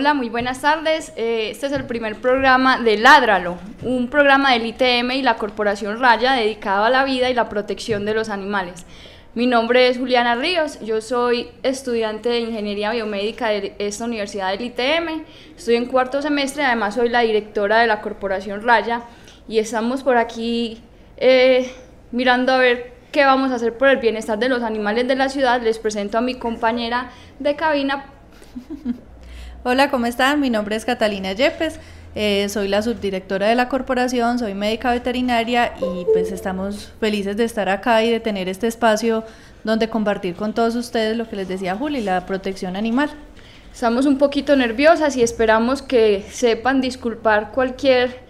Hola, muy buenas tardes. Eh, este es el primer programa de Ládralo, un programa del ITM y la Corporación Raya dedicado a la vida y la protección de los animales. Mi nombre es Juliana Ríos, yo soy estudiante de Ingeniería Biomédica de esta universidad del ITM, estoy en cuarto semestre, además soy la directora de la Corporación Raya y estamos por aquí eh, mirando a ver qué vamos a hacer por el bienestar de los animales de la ciudad. Les presento a mi compañera de cabina. Hola, ¿cómo están? Mi nombre es Catalina Yepes, eh, soy la subdirectora de la corporación, soy médica veterinaria y pues estamos felices de estar acá y de tener este espacio donde compartir con todos ustedes lo que les decía Juli, la protección animal. Estamos un poquito nerviosas y esperamos que sepan disculpar cualquier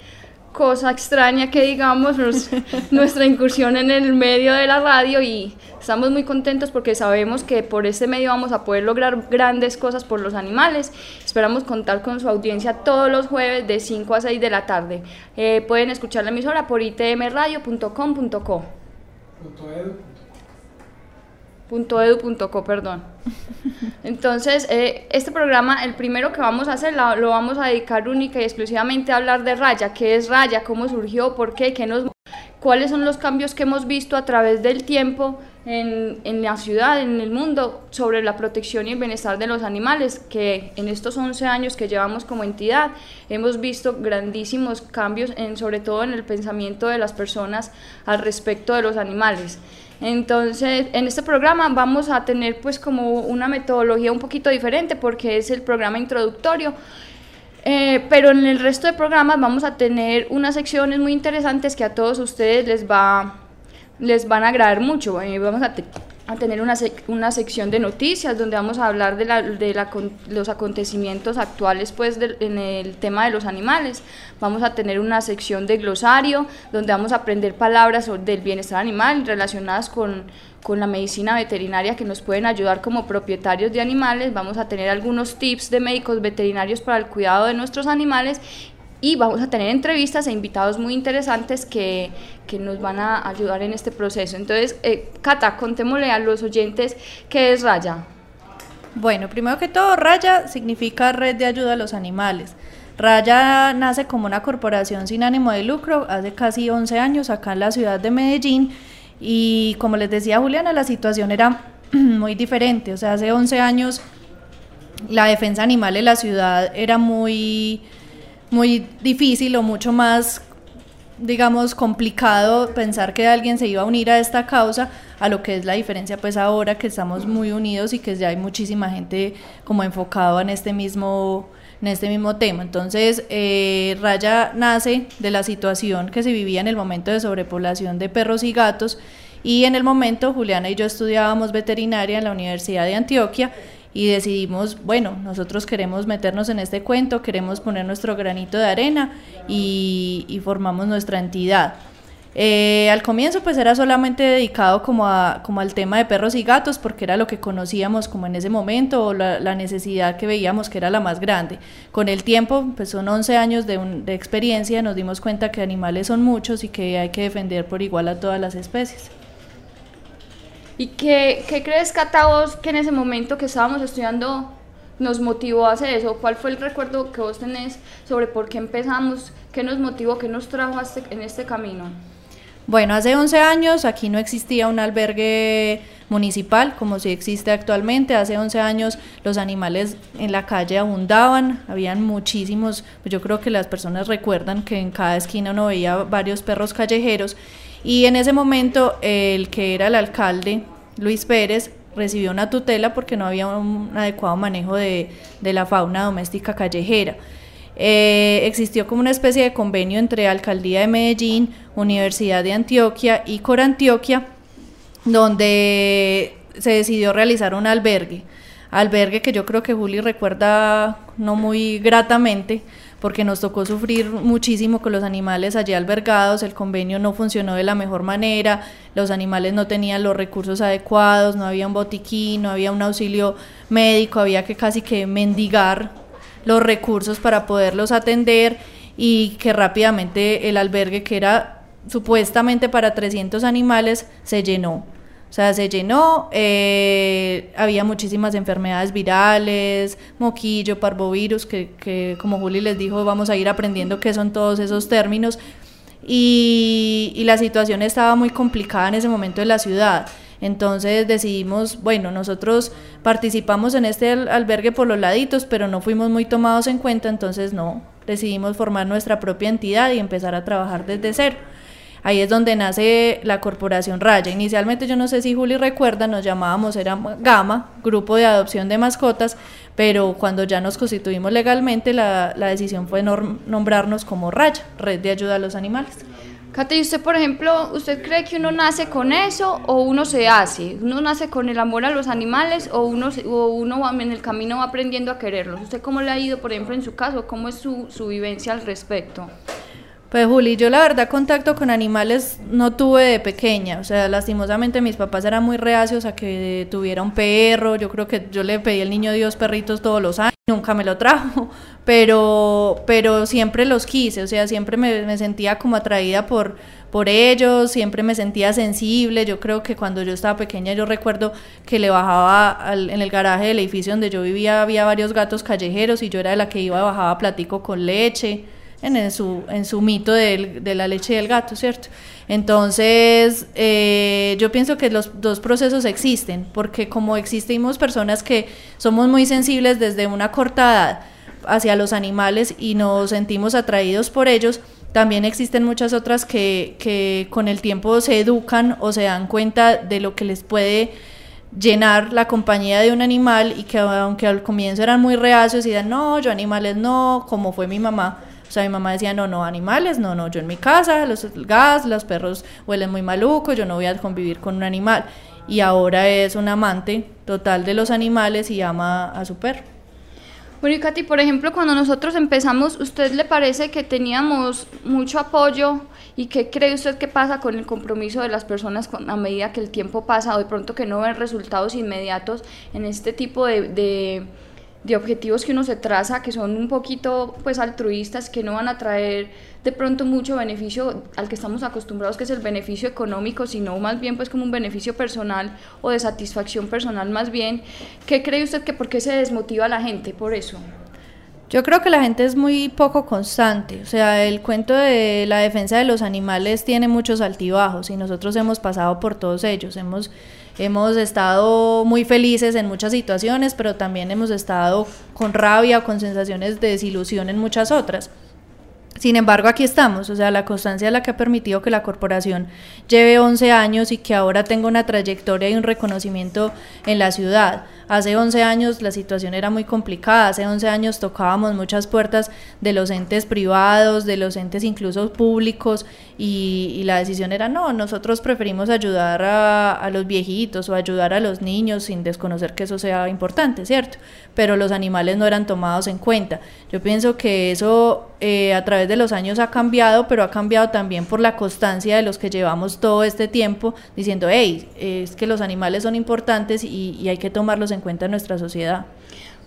cosa extraña que digamos nuestra incursión en el medio de la radio y estamos muy contentos porque sabemos que por este medio vamos a poder lograr grandes cosas por los animales. Esperamos contar con su audiencia todos los jueves de 5 a 6 de la tarde. Eh, pueden escuchar la emisora por itmradio.com.co. .edu.co, perdón. Entonces, eh, este programa, el primero que vamos a hacer, lo, vamos a dedicar única y exclusivamente a hablar de Raya. ¿Qué es Raya? ¿Cómo surgió? ¿Por qué? ¿Qué nos, ¿Cuáles son los cambios que hemos visto a través del tiempo en, en, la ciudad, en el mundo, sobre la protección y el bienestar de los animales? Que en estos 11 años que llevamos como entidad, hemos visto grandísimos cambios, en, sobre todo en el pensamiento de las personas al respecto de los animales. Entonces, en este programa vamos a tener pues como una metodología un poquito diferente porque es el programa introductorio. Eh, pero en el resto de programas vamos a tener unas secciones muy interesantes que a todos ustedes les va les van a agradar mucho. Eh, vamos a a tener una, una sección de noticias donde vamos a hablar de, la, de la, los acontecimientos actuales pues en el tema de los animales. Vamos a tener una sección de glosario donde vamos a aprender palabras del bienestar animal relacionadas con, con la medicina veterinaria que nos pueden ayudar como propietarios de animales. Vamos a tener algunos tips de médicos veterinarios para el cuidado de nuestros animales y vamos a tener entrevistas e invitados muy interesantes que, que nos van a ayudar en este proceso. Entonces, eh, Cata, contémosle a los oyentes qué es Raya. Bueno, primero que todo, Raya significa Red de Ayuda a los Animales. Raya nace como una corporación sin ánimo de lucro hace casi 11 años acá en la ciudad de Medellín y como les decía Juliana, la situación era muy diferente. O sea, hace 11 años la defensa animal en la ciudad era muy muy difícil o mucho más digamos complicado pensar que alguien se iba a unir a esta causa a lo que es la diferencia pues ahora que estamos muy unidos y que ya hay muchísima gente como enfocado en este mismo en este mismo tema. Entonces eh, Raya nace de la situación que se vivía en el momento de sobrepoblación de perros y gatos y en el momento Juliana y yo estudiábamos veterinaria en la Universidad de Antioquia y decidimos, bueno, nosotros queremos meternos en este cuento, queremos poner nuestro granito de arena y, formamos nuestra entidad. Eh, al comienzo pues era solamente dedicado como, a, como al tema de perros y gatos porque era lo que conocíamos como en ese momento o la, necesidad que veíamos que era la más grande. Con el tiempo, pues son 11 años de, de experiencia, nos dimos cuenta que animales son muchos y que hay que defender por igual a todas las especies. ¿Y qué, qué crees, Cata, vos, que en ese momento que estábamos estudiando nos motivó a hacer eso? ¿Cuál fue el recuerdo que vos tenés sobre por qué empezamos? ¿Qué nos motivó? ¿Qué nos trajo este, en este camino? Bueno, hace 11 años aquí no existía un albergue municipal como si existe actualmente. Hace 11 años los animales en la calle abundaban, habían muchísimos, pues yo creo que las personas recuerdan que en cada esquina uno veía varios perros callejeros y en ese momento el que era el alcalde, Luis Pérez, recibió una tutela porque no había un adecuado manejo de, la fauna doméstica callejera. Eh, existió como una especie de convenio entre Alcaldía de Medellín, Universidad de Antioquia y Corantioquia, donde se decidió realizar un albergue. Albergue que yo creo que Juli recuerda no muy gratamente, porque nos tocó sufrir muchísimo con los animales allí albergados, el convenio no funcionó de la mejor manera, los animales no tenían los recursos adecuados, no había un botiquín, no había un auxilio médico, había que casi que mendigar los recursos para poderlos atender y que rápidamente el albergue que era supuestamente para 300 animales se llenó. O sea, se llenó, eh, había muchísimas enfermedades virales, moquillo, parvovirus, que, que como Juli les dijo, vamos a ir aprendiendo qué son todos esos términos. Y, y la situación estaba muy complicada en ese momento en la ciudad. Entonces decidimos, bueno, nosotros participamos en este albergue por los laditos, pero no fuimos muy tomados en cuenta, entonces no, decidimos formar nuestra propia entidad y empezar a trabajar desde cero. Ahí es donde nace la Corporación Raya. Inicialmente, yo no sé si Juli recuerda, nos llamábamos, era Gama, Grupo de Adopción de Mascotas, pero cuando ya nos constituimos legalmente, la, la decisión fue nombrarnos como Raya, Red de Ayuda a los Animales. Kate, ¿y usted, por ejemplo, usted cree que uno nace con eso o uno se hace? ¿Uno nace con el amor a los animales o uno, o uno en el camino va aprendiendo a quererlos? ¿Usted cómo le ha ido, por ejemplo, en su caso? ¿Cómo es su, su vivencia al respecto? Pues Juli, yo la verdad contacto con animales no tuve de pequeña, o sea, lastimosamente mis papás eran muy reacios a que tuviera un perro, yo creo que yo le pedí al niño Dios perritos todos los años, nunca me lo trajo, pero, pero siempre los quise, o sea, siempre me, sentía como atraída por, por ellos, siempre me sentía sensible, yo creo que cuando yo estaba pequeña yo recuerdo que le bajaba en el garaje del edificio donde yo vivía, había varios gatos callejeros y yo era de la que iba, bajaba platico con leche, en, su, en su mito de, de, la leche del gato, ¿cierto? Entonces, eh, yo pienso que los dos procesos existen, porque como existimos personas que somos muy sensibles desde una corta edad hacia los animales y nos sentimos atraídos por ellos, también existen muchas otras que, que con el tiempo se educan o se dan cuenta de lo que les puede llenar la compañía de un animal y que aunque al comienzo eran muy reacios y decían, no, yo animales no, como fue mi mamá, o sea, mi mamá decía, no, no, animales, no, no, yo en mi casa, los gas, los perros huelen muy maluco, yo no voy a convivir con un animal. Y ahora es un amante total de los animales y ama a su perro. Bueno, y Katy, por ejemplo, cuando nosotros empezamos, ¿usted le parece que teníamos mucho apoyo? ¿Y qué cree usted que pasa con el compromiso de las personas a medida que el tiempo pasa o de pronto que no ven resultados inmediatos en este tipo de objetivos que uno se traza que son un poquito pues altruistas, que no van a traer de pronto mucho beneficio al que estamos acostumbrados, que es el beneficio económico, sino más bien pues como un beneficio personal o de satisfacción personal más bien. ¿Qué cree usted que por qué se desmotiva la gente por eso? Yo creo que la gente es muy poco constante, o sea, el cuento de la defensa de los animales tiene muchos altibajos y nosotros hemos pasado por todos ellos, hemos Hemos estado muy felices en muchas situaciones, pero también hemos estado con rabia con sensaciones de desilusión en muchas otras. Sin embargo, aquí estamos, o sea, la constancia es la que ha permitido que la corporación lleve 11 años y que ahora tenga una trayectoria y un reconocimiento en la ciudad. Hace 11 años la situación era muy complicada, hace 11 años tocábamos muchas puertas de los entes privados, de los entes incluso públicos y, la decisión era no, nosotros preferimos ayudar a, los viejitos o ayudar a los niños sin desconocer que eso sea importante, ¿cierto? Pero los animales no eran tomados en cuenta. Yo pienso que eso eh, a través de los años ha cambiado, pero ha cambiado también por la constancia de los que llevamos todo este tiempo diciendo, hey, es que los animales son importantes y, y hay que tomarlos en cuenta en nuestra sociedad.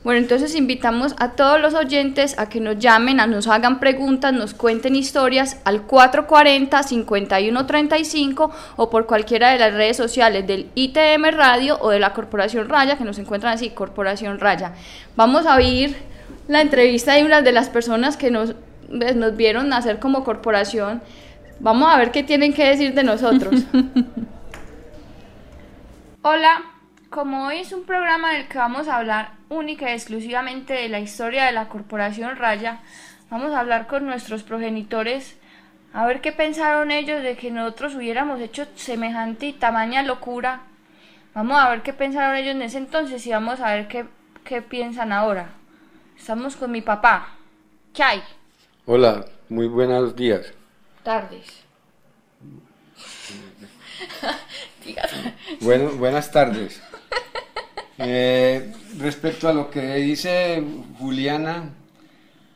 Bueno, entonces invitamos a todos los oyentes a que nos llamen, a nos hagan preguntas, nos cuenten historias al 440-5135 o por cualquiera de las redes sociales del ITM Radio o de la Corporación Raya, que nos encuentran así, Corporación Raya. Vamos a oír la entrevista de una de las personas que nos, pues, nos vieron nacer como corporación. Vamos a ver qué tienen que decir de nosotros. Hola, como hoy es un programa en el que vamos a hablar única y exclusivamente de la historia de la Corporación Raya, vamos a hablar con nuestros progenitores a ver qué pensaron ellos de que nosotros hubiéramos hecho semejante y tamaña locura. Vamos a ver qué pensaron ellos en ese entonces y vamos a ver qué, qué piensan ahora. Estamos con mi papá. ¿Qué hay? Hola, muy buenos días. Tardes. bueno, buenas tardes. Eh, respecto a lo que dice Juliana,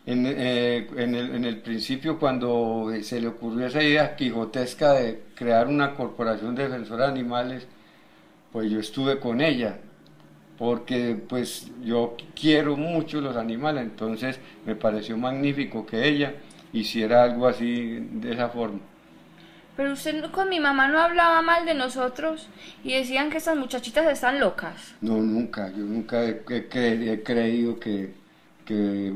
en, eh, el, el, principio cuando se le ocurrió esa idea quijotesca de crear una corporación defensora de animales, pues yo estuve con ella, porque pues yo quiero mucho los animales, entonces me pareció magnífico que ella hiciera algo así de esa forma. Pero usted con mi mamá no hablaba mal de nosotros y decían que estas muchachitas están locas. No, nunca, yo nunca he, he creído que, que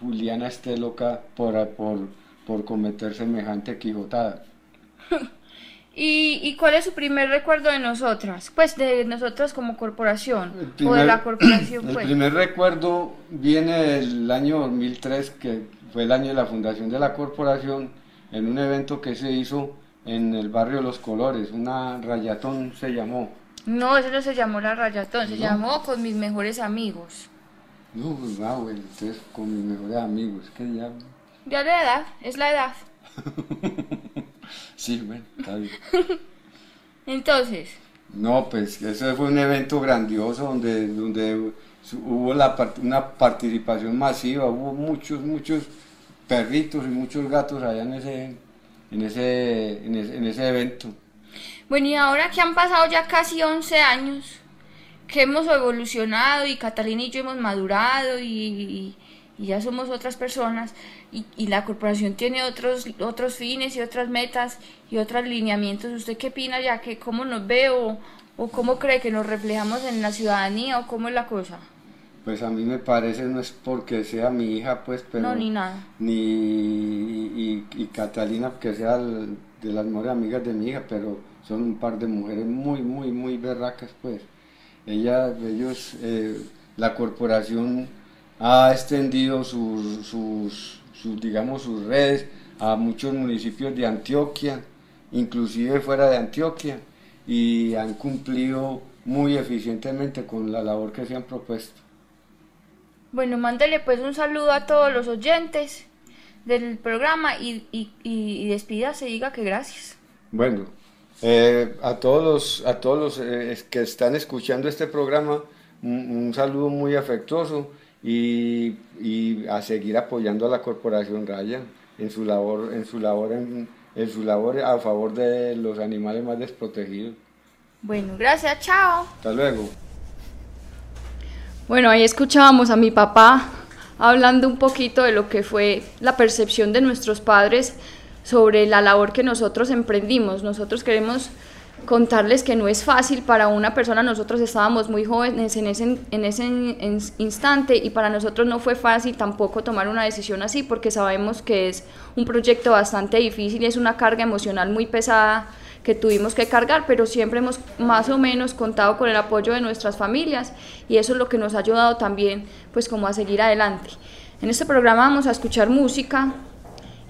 Juliana esté loca por, por, por cometer semejante quijotada. ¿Y, ¿Y, cuál es su primer recuerdo de nosotras? Pues de nosotras como corporación, o de la corporación. El pues. primer recuerdo viene del año 2003, que fue el año de la fundación de la corporación, en un evento que se hizo en el barrio Los Colores, una rayatón se llamó. No, eso no se llamó la rayatón, se llamó con mis mejores amigos. No, pues va, bueno, entonces con mis mejores amigos, que ya... Ya la edad, es la edad. sí, bueno, está bien. entonces... No, pues ese fue un evento grandioso donde, donde hubo la, una participación masiva, hubo muchos, muchos perritos y muchos gatos allá en ese, en ese, en ese, en ese evento. Bueno, y ahora que han pasado ya casi 11 años, que hemos evolucionado y Catalina y yo hemos madurado y, ya somos otras personas y, la corporación tiene otros, otros fines y otras metas y otros lineamientos. ¿Usted qué opina ya? que ¿Cómo nos ve o, cómo cree que nos reflejamos en la ciudadanía o cómo es la cosa? Pues a mí me parece, no es porque sea mi hija, pues, pero... No, ni nada. Ni, y, y Catalina, que sea de las mejores amigas de mi hija, pero son un par de mujeres muy, muy, muy berracas, pues. Ella, ellos, eh, la corporación ha extendido sus, sus, digamos, sus redes a muchos municipios de Antioquia, inclusive fuera de Antioquia, y han cumplido muy eficientemente con la labor que se han propuesto. Bueno, mándele pues un saludo a todos los oyentes del programa y, y, y, despídase, diga que gracias. Bueno, eh, a todos los, a todos los eh, que están escuchando este programa, un, saludo muy afectuoso y, y, a seguir apoyando a la Corporación Raya en su labor, en su labor, en, su labor a favor de los animales más desprotegidos. Bueno, gracias, chao. Hasta luego. Bueno, ahí escuchábamos a mi papá hablando un poquito de lo que fue la percepción de nuestros padres sobre la labor que nosotros emprendimos. Nosotros queremos contarles que no es fácil para una persona, nosotros estábamos muy jóvenes en ese, en ese instante y para nosotros no fue fácil tampoco tomar una decisión así porque sabemos que es un proyecto bastante difícil es una carga emocional muy pesada que tuvimos que cargar, pero siempre hemos más o menos contado con el apoyo de nuestras familias y eso es lo que nos ha ayudado también pues como a seguir adelante. En este programa vamos a escuchar música,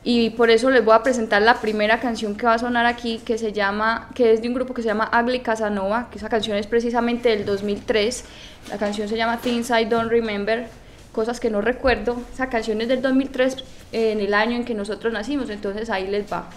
y por eso les voy a presentar la primera canción que va a sonar aquí que se llama que es de un grupo que se llama Ugly Casanova que esa canción es precisamente del 2003 la canción se llama Things I Don't Remember cosas que no recuerdo. Esa canción es del 2003 en el año en que nosotros nacimos entonces ahí les va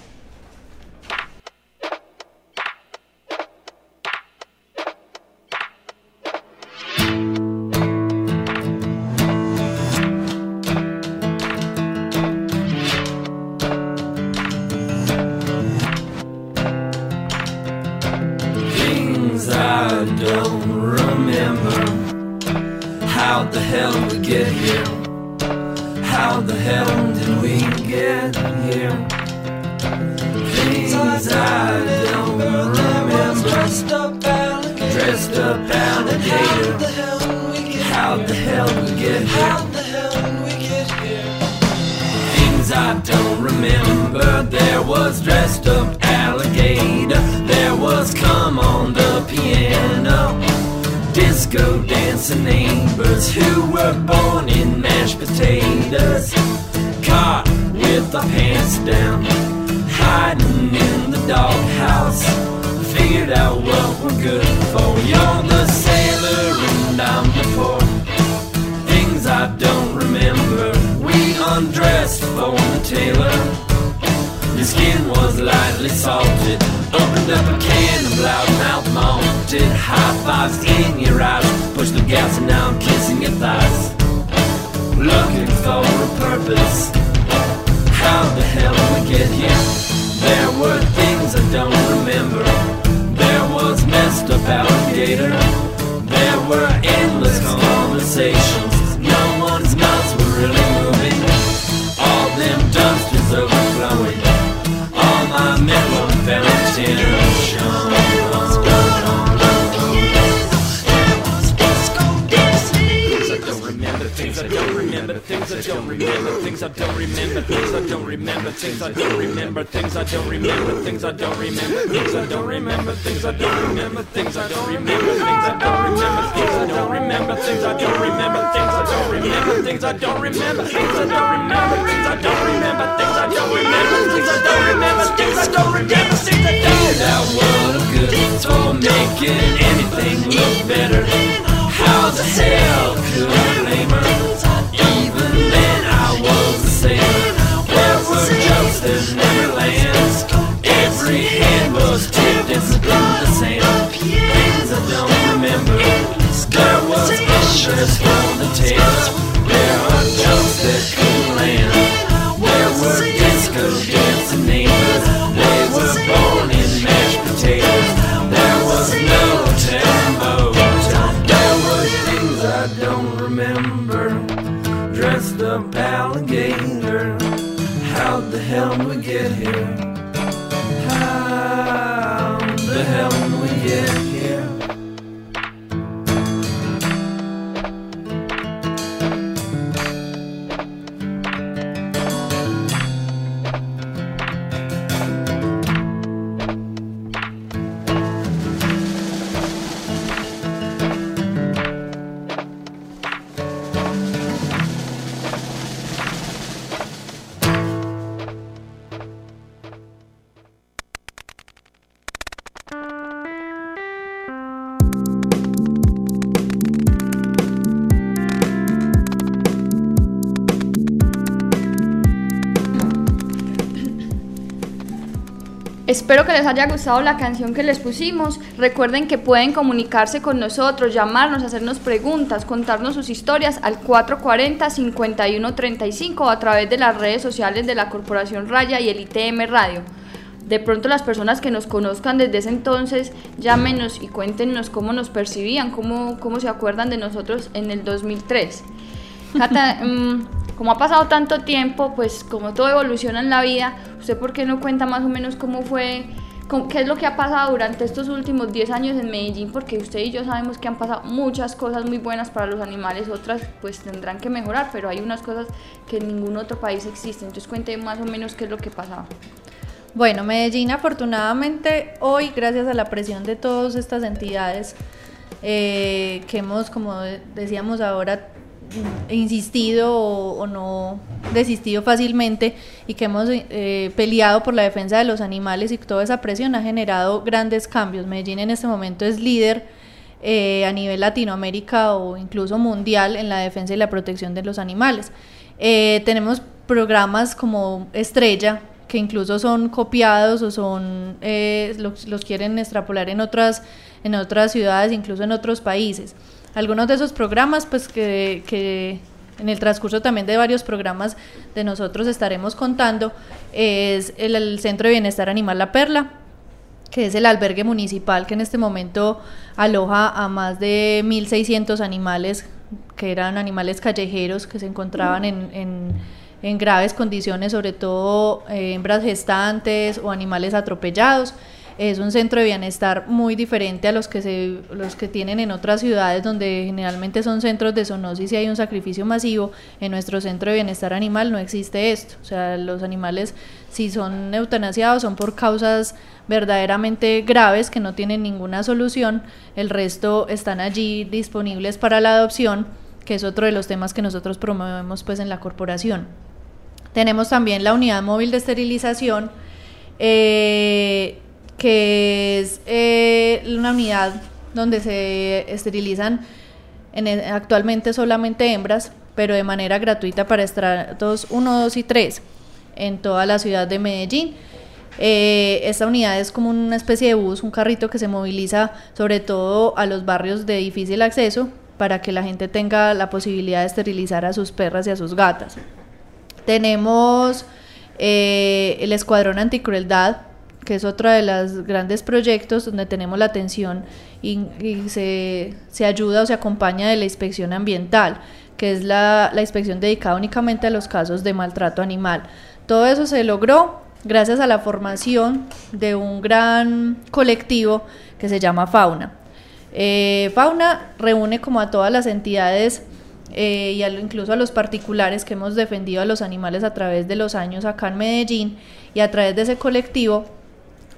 things I don't remember, things I don't remember, things I don't remember, things I don't remember, things I don't remember, things I don't remember, things I don't remember, things I don't remember, things I don't remember, things I don't remember, things I don't remember, things I don't remember, things I don't remember, things I don't remember, things I don't remember, things I don't remember, things I don't That world of good for making anything look better. How the hell could precious the tips. Espero que les haya gustado la canción que les pusimos. Recuerden que pueden comunicarse con nosotros, llamarnos, hacernos preguntas, contarnos sus historias al 440-5135 o a través de las redes sociales de la Corporación Raya y el ITM Radio. De pronto las personas que nos conozcan desde ese entonces, llámenos y cuéntenos cómo nos percibían, cómo, cómo se acuerdan de nosotros en el 2003. Cata, mm, como ha pasado tanto tiempo, pues como todo evoluciona en la vida, ¿usted por qué no cuenta más o menos cómo fue, cómo- qué es lo que ha pasado durante estos últimos 10 años en Medellín? Porque usted y yo sabemos que han pasado muchas cosas muy buenas para los animales, otras pues tendrán que mejorar, pero hay unas cosas que en ningún otro país existen. Entonces cuente más o menos qué es lo que pasaba. Bueno, Medellín afortunadamente hoy, gracias a la presión de todas estas entidades eh, que hemos, como decíamos ahora, insistido o, no desistido fácilmente y que hemos eh, peleado por la defensa de los animales y toda esa presión ha generado grandes cambios. Medellín en este momento es líder eh, a nivel Latinoamérica o incluso mundial en la defensa y la protección de los animales. Eh, tenemos programas como Estrella, que incluso son copiados o son eh, los, los quieren extrapolar en otras, en otras ciudades, incluso en otros países. Algunos de esos programas, pues que, en el transcurso también de varios programas de nosotros estaremos contando, es el, Centro de Bienestar Animal La Perla, que es el albergue municipal que en este momento aloja a más de 1.600 animales, que eran animales callejeros que se encontraban en, en, en graves condiciones, sobre todo eh, hembras gestantes o animales atropellados. Es un centro de bienestar muy diferente a los que, se, los que tienen en otras ciudades donde generalmente son centros de zoonosis y hay un sacrificio masivo. En nuestro centro de bienestar animal no existe esto. O sea, los animales si son eutanasiados son por causas verdaderamente graves que no tienen ninguna solución. El resto están allí disponibles para la adopción, que es otro de los temas que nosotros promovemos pues en la corporación. Tenemos también la unidad móvil de esterilización. Eh, que es eh, una unidad donde se esterilizan el- actualmente solamente hembras, pero de manera gratuita para estratos 1, 2 y 3 en toda la ciudad de Medellín. Eh, esta unidad es como una especie de bus, un carrito que se moviliza sobre todo a los barrios de difícil acceso para que la gente tenga la posibilidad de esterilizar a sus perras y a sus gatas. Tenemos eh, el Escuadrón Anticrueldad, que es otro de los grandes proyectos donde tenemos la atención y, se, ayuda o se acompaña de la inspección ambiental, que es la, la inspección dedicada únicamente a los casos de maltrato animal. Todo eso se logró gracias a la formación de un gran colectivo que se llama Fauna. Eh, Fauna reúne como a todas las entidades eh, y incluso a los particulares que hemos defendido a los animales a través de los años acá en Medellín y a través de ese colectivo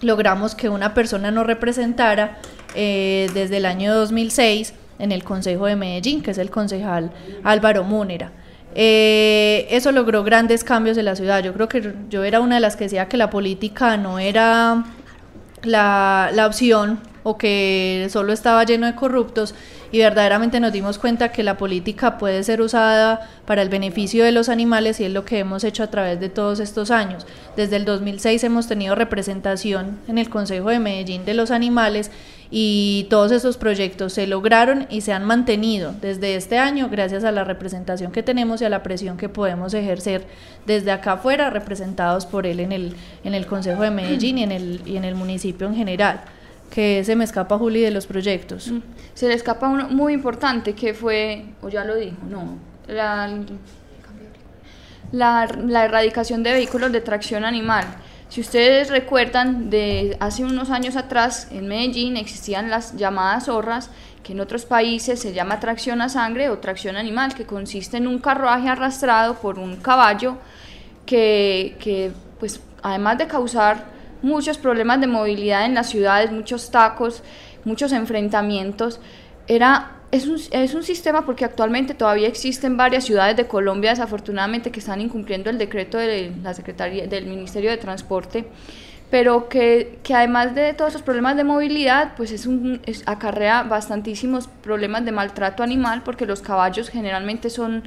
logramos que una persona nos representara eh, desde el año 2006 en el Consejo de Medellín, que es el concejal Álvaro Múnera. eso logró grandes cambios en la ciudad. Yo creo que yo era una de las que decía que la política no era la, la opción o que solo estaba lleno de corruptos y verdaderamente nos dimos cuenta que la política puede ser usada para el beneficio de los animales y es lo que hemos hecho a través de todos estos años. Desde el 2006 hemos tenido representación en el Consejo de Medellín de los animales y todos esos proyectos se lograron y se han mantenido desde este año gracias a la representación que tenemos y a la presión que podemos ejercer desde acá afuera representados por él en el, en el Consejo de Medellín y en el, y en el municipio en general que se me escapa Juli de los proyectos. Mm. Se le escapa uno muy importante que fue, o ya lo dijo, no, la, la, erradicación de vehículos de tracción animal. Si ustedes recuerdan, de hace unos años atrás en Medellín existían las llamadas zorras, que en otros países se llama tracción a sangre o tracción animal, que consiste en un carruaje arrastrado por un caballo que, que pues, además de causar muchos problemas de movilidad en las ciudades, muchos tacos, muchos enfrentamientos. Era, es, un, es un sistema porque actualmente todavía existen varias ciudades de Colombia, desafortunadamente, que están incumpliendo el decreto de la Secretaría del Ministerio de Transporte pero que, que, además de todos esos problemas de movilidad, pues es un, acarrea bastantísimos problemas de maltrato animal, porque los caballos generalmente son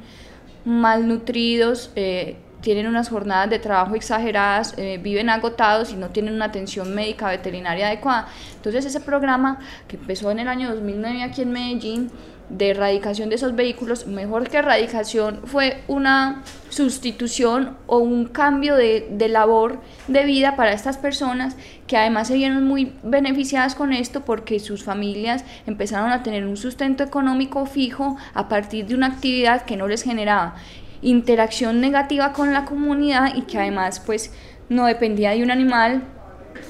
malnutridos, eh, tienen unas jornadas de trabajo exageradas, eh, viven agotados y no tienen una atención médica veterinaria adecuada. Entonces ese programa que empezó en el año 2009 aquí en Medellín de erradicación de esos vehículos, mejor que erradicación, fue una sustitución o un cambio de, de, labor de vida para estas personas que además se vieron muy beneficiadas con esto porque sus familias empezaron a tener un sustento económico fijo a partir de una actividad que no les generaba interacción negativa con la comunidad y que además pues no dependía de un animal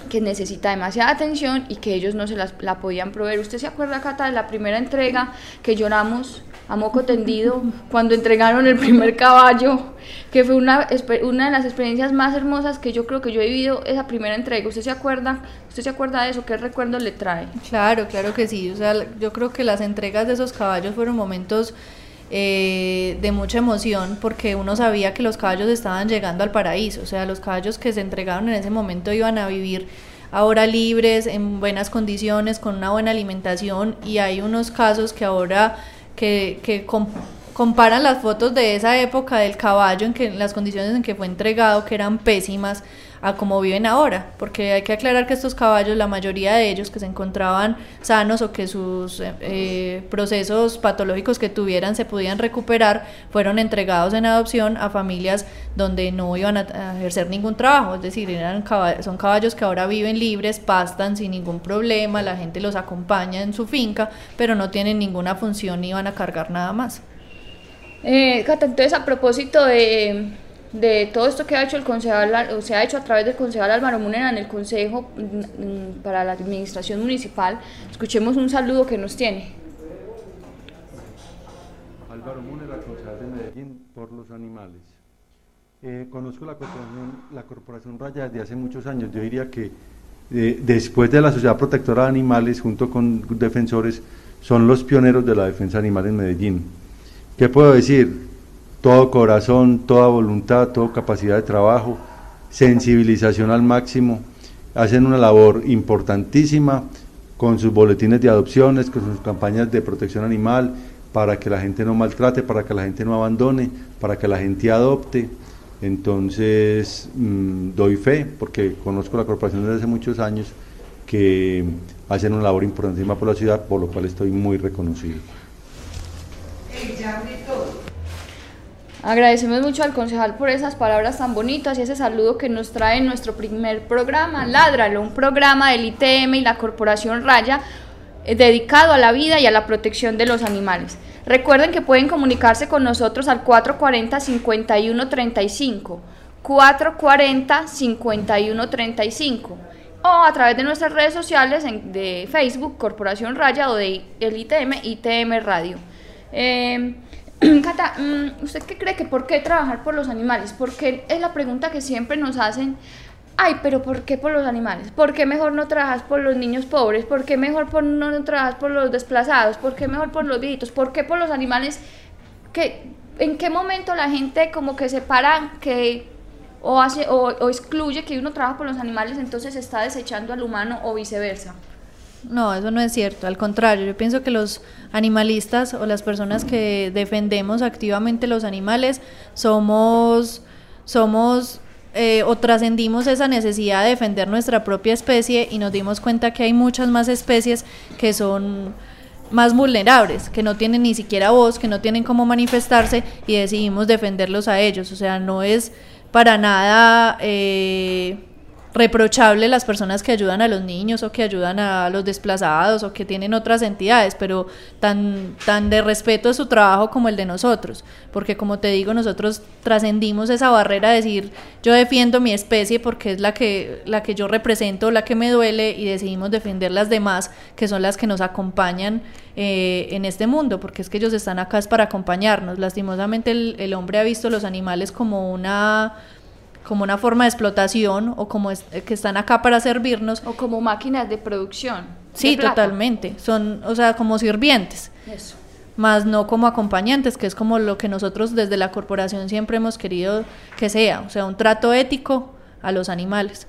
que necesita demasiada atención y que ellos no se las, la podían proveer. ¿Usted se acuerda, Cata, de la primera entrega que lloramos a moco tendido cuando entregaron el primer caballo? Que fue una, una de las experiencias más hermosas que yo creo que yo he vivido esa primera entrega. ¿Usted se acuerda? ¿Usted se acuerda de eso? ¿Qué recuerdo le trae? Claro, claro que sí. O sea, yo creo que las entregas de esos caballos fueron momentos eh, de mucha emoción porque uno sabía que los caballos estaban llegando al paraíso, o sea, los caballos que se entregaron en ese momento iban a vivir ahora libres, en buenas condiciones, con una buena alimentación. Y hay unos casos que ahora que, que comparan las fotos de esa época del caballo en que las condiciones en que fue entregado que eran pésimas a cómo viven ahora, porque hay que aclarar que estos caballos, la mayoría de ellos que se encontraban sanos o que sus eh, eh, procesos patológicos que tuvieran se podían recuperar, fueron entregados en adopción a familias donde no iban a, ejercer ningún trabajo, es decir, eran son caballos que ahora viven libres, pastan sin ningún problema, la gente los acompaña en su finca, pero no tienen ninguna función ni van a cargar nada más. Eh, Cata, entonces a propósito de de todo esto que ha hecho el concejal, o se ha hecho a través del concejal Álvaro Munera en el Consejo mm, mm, para la Administración Municipal. Escuchemos un saludo que nos tiene. Álvaro Munera, concejal de Medellín por los animales. Eh, conozco la corporación, la corporación Raya desde hace muchos años. Yo diría que eh, después de la Sociedad Protectora de Animales, junto con defensores, son los pioneros de la defensa animal en Medellín. ¿Qué puedo decir? Todo corazón, toda voluntad, toda capacidad de trabajo, sensibilización al máximo, hacen una labor importantísima con sus boletines de adopciones, con sus campañas de protección animal, para que la gente no maltrate, para que la gente no abandone, para que la gente adopte. Entonces, mm, doy fe, porque conozco la corporación desde hace muchos años, que hacen una labor importantísima por la ciudad, por lo cual estoy muy reconocido. Agradecemos mucho al concejal por esas palabras tan bonitas y ese saludo que nos trae nuestro primer programa, Ládralo, un programa del ITM y la Corporación Raya eh, dedicado a la vida y a la protección de los animales. Recuerden que pueden comunicarse con nosotros al 440-5135, 440-5135 o a través de nuestras redes sociales de Facebook, Corporación Raya o de ITM, ITM Radio. Eh, Cata, mm, ¿usted qué cree que por qué trabajar por los animales? Porque es la pregunta que siempre nos hacen. Ay, pero ¿por qué por los animales? ¿Por qué mejor no trabajas por los niños pobres? ¿Por qué mejor no trabajas por los desplazados? ¿Por qué mejor por los viejitos? ¿Por qué por los animales? ¿Qué, ¿En qué momento la gente como que separa que o, hace, o, o excluye que uno trabaja por los animales, entonces está desechando al humano o viceversa? No, eso no es cierto. Al contrario, yo pienso que los animalistas o las personas que defendemos activamente los animales somos, somos eh, o trascendimos esa necesidad de defender nuestra propia especie y nos dimos cuenta que hay muchas más especies que son más vulnerables, que no tienen ni siquiera voz, que no tienen cómo manifestarse y decidimos defenderlos a ellos. O sea, no es para nada... Eh, reprochable las personas que ayudan a los niños o que ayudan a los desplazados o que tienen otras entidades, pero tan, tan de respeto es su trabajo como el de nosotros, porque como te digo, nosotros trascendimos esa barrera de decir yo defiendo mi especie porque es la que, la que yo represento, la que me duele y decidimos defender las demás, que son las que nos acompañan eh, en este mundo, porque es que ellos están acá es para acompañarnos. Lastimosamente el hombre ha visto los animales como una como una forma de explotación o como es, que están acá para servirnos. O como máquinas de producción. Sí, totalmente. Son, o sea, como sirvientes. Eso. Más no como acompañantes, que es como lo que nosotros desde la corporación siempre hemos querido que sea, o sea, un trato ético a los animales.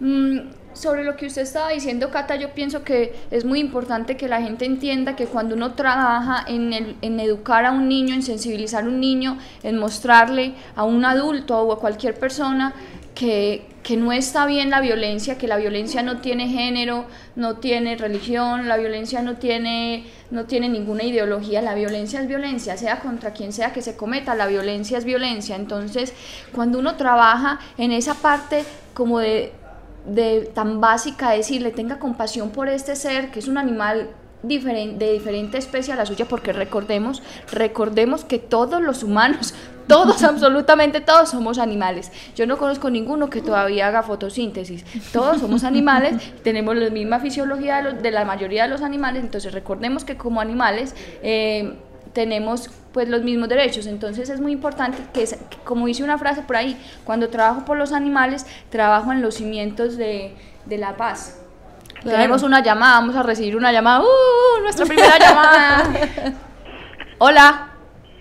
Mm, sobre lo que usted estaba diciendo, Cata, yo pienso que es muy importante que la gente entienda que cuando uno trabaja en, el, en educar a un niño, en sensibilizar a un niño, en mostrarle a un adulto o a cualquier persona que, que, no está bien la violencia, que la violencia no tiene género, no tiene religión, la violencia no tiene, no tiene ninguna ideología, la violencia es violencia, sea contra quien sea que se cometa, la violencia es violencia. Entonces, cuando uno trabaja en esa parte como de de tan básica decirle tenga compasión por este ser que es un animal de diferente especie a la suya porque recordemos recordemos que todos los humanos todos absolutamente todos somos animales. Yo no conozco ninguno que todavía haga fotosíntesis. Todos somos animales tenemos la misma fisiología de, la mayoría de los animales entonces recordemos que como animales eh, tenemos pues los mismos derechos. Entonces es muy importante que, como dice una frase por ahí, cuando trabajo por los animales, trabajo en los cimientos de, la paz. Tenemos una llamada, vamos a recibir una llamada. ¡Uh! Nuestra primera llamada. Hola.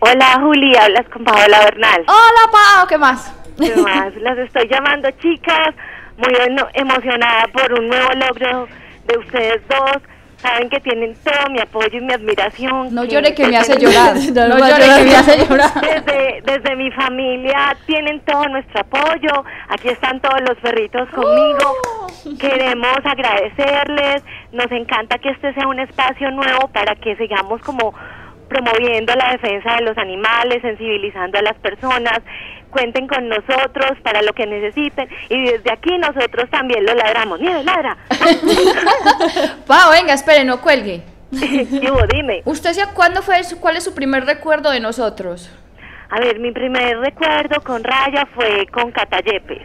Hola Juli, hablas con Paola Bernal. Hola Pao, ¿qué más? ¿Qué más? Las estoy llamando chicas, muy emocionada por un nuevo logro de ustedes dos saben que tienen todo mi apoyo y mi admiración. No llore que me hace llorar. no, llore que me hace llorar. Desde, desde mi familia tienen todo nuestro apoyo. Aquí están todos los perritos conmigo. Oh. Queremos agradecerles. Nos encanta que este sea un espacio nuevo para que sigamos como promoviendo la defensa de los animales, sensibilizando a las personas cuenten con nosotros para lo que necesiten y desde aquí nosotros también lo ladramos. Nieve, ladra. Pa, venga, espere, no cuelgue. dime. ¿Usted ya cuándo fue, cuál es su primer recuerdo de nosotros? A ver, mi primer recuerdo con Raya fue con Catayepes.